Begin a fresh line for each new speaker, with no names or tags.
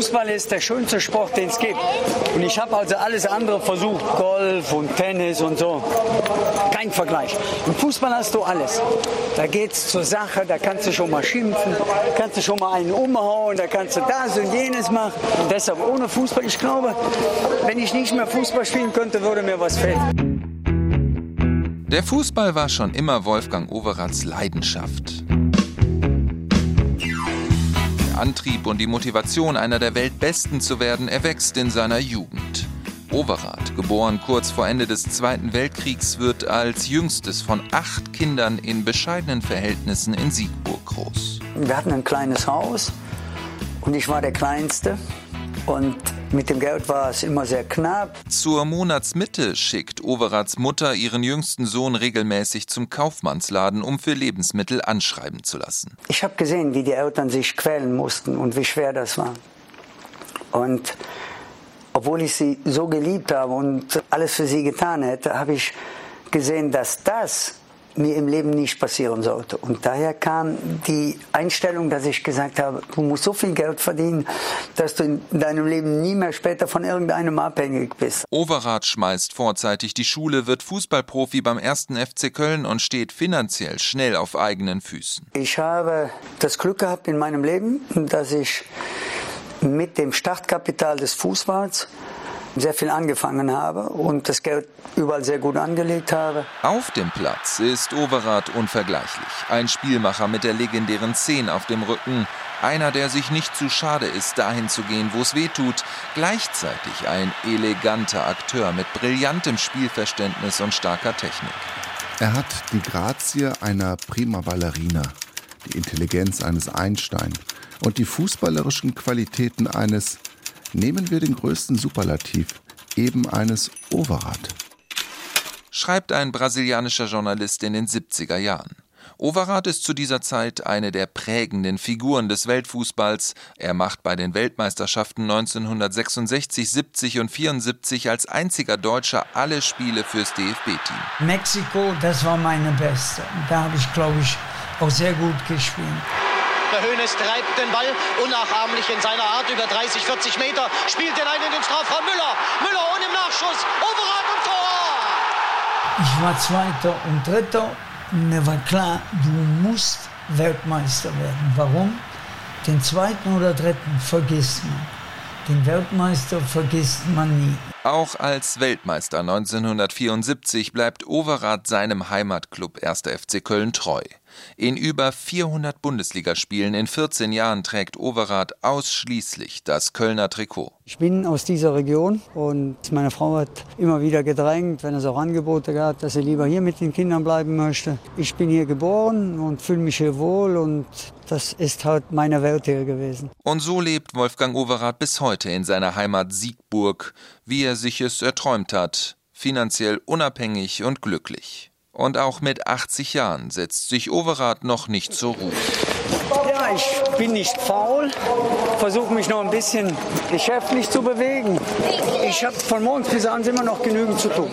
Fußball ist der schönste Sport, den es gibt. Und ich habe also alles andere versucht, Golf und Tennis und so. Kein Vergleich. Im Fußball hast du alles. Da geht es zur Sache, da kannst du schon mal schimpfen, kannst du schon mal einen umhauen, da kannst du das und jenes machen. Und deshalb ohne Fußball, ich glaube, wenn ich nicht mehr Fußball spielen könnte, würde mir was fehlen.
Der Fußball war schon immer Wolfgang Overats Leidenschaft. Antrieb und die Motivation, einer der Weltbesten zu werden, erwächst in seiner Jugend. Overath, geboren kurz vor Ende des Zweiten Weltkriegs, wird als jüngstes von acht Kindern in bescheidenen Verhältnissen in Siegburg groß.
Wir hatten ein kleines Haus und ich war der Kleinste. Und mit dem Geld war es immer sehr knapp.
Zur Monatsmitte schickt Overats Mutter ihren jüngsten Sohn regelmäßig zum Kaufmannsladen, um für Lebensmittel anschreiben zu lassen.
Ich habe gesehen, wie die Eltern sich quälen mussten und wie schwer das war. Und obwohl ich sie so geliebt habe und alles für sie getan hätte, habe ich gesehen, dass das mir im Leben nicht passieren sollte. Und daher kam die Einstellung, dass ich gesagt habe, du musst so viel Geld verdienen, dass du in deinem Leben nie mehr später von irgendeinem abhängig bist.
Overath schmeißt vorzeitig die Schule, wird Fußballprofi beim ersten FC Köln und steht finanziell schnell auf eigenen Füßen.
Ich habe das Glück gehabt in meinem Leben, dass ich mit dem Startkapital des Fußballs sehr viel angefangen habe und das Geld überall sehr gut angelegt habe.
Auf dem Platz ist Overath unvergleichlich. Ein Spielmacher mit der legendären 10 auf dem Rücken. Einer, der sich nicht zu schade ist, dahin zu gehen, wo es weh tut. Gleichzeitig ein eleganter Akteur mit brillantem Spielverständnis und starker Technik.
Er hat die Grazie einer prima Ballerina, die Intelligenz eines Einstein und die fußballerischen Qualitäten eines Nehmen wir den größten Superlativ, eben eines Overath.
Schreibt ein brasilianischer Journalist in den 70er Jahren. Overath ist zu dieser Zeit eine der prägenden Figuren des Weltfußballs. Er macht bei den Weltmeisterschaften 1966, 70 und 74 als einziger Deutscher alle Spiele fürs DFB-Team.
Mexiko, das war meine beste. Da habe ich, glaube ich, auch sehr gut gespielt.
Der Hönes treibt den Ball unnachahmlich in seiner Art über 30, 40 Meter, spielt den einen in den Strafraum Müller. Müller ohne Nachschuss, Overath und Tor!
Ich war Zweiter und Dritter. Mir war klar, du musst Weltmeister werden. Warum? Den zweiten oder dritten vergisst man. Den Weltmeister vergisst man nie.
Auch als Weltmeister 1974 bleibt Overath seinem Heimatclub 1. FC Köln treu. In über 400 Bundesligaspielen in 14 Jahren trägt Overath ausschließlich das Kölner Trikot.
Ich bin aus dieser Region und meine Frau hat immer wieder gedrängt, wenn es auch Angebote gab, dass sie lieber hier mit den Kindern bleiben möchte. Ich bin hier geboren und fühle mich hier wohl und das ist halt meine Welt hier gewesen.
Und so lebt Wolfgang Overath bis heute in seiner Heimat Siegburg, wie er sich es erträumt hat, finanziell unabhängig und glücklich. Und auch mit 80 Jahren setzt sich Overath noch nicht zur Ruhe.
Ja, ich bin nicht faul, versuche mich noch ein bisschen geschäftlich zu bewegen. Ich habe von morgens bis abends immer noch genügend zu tun.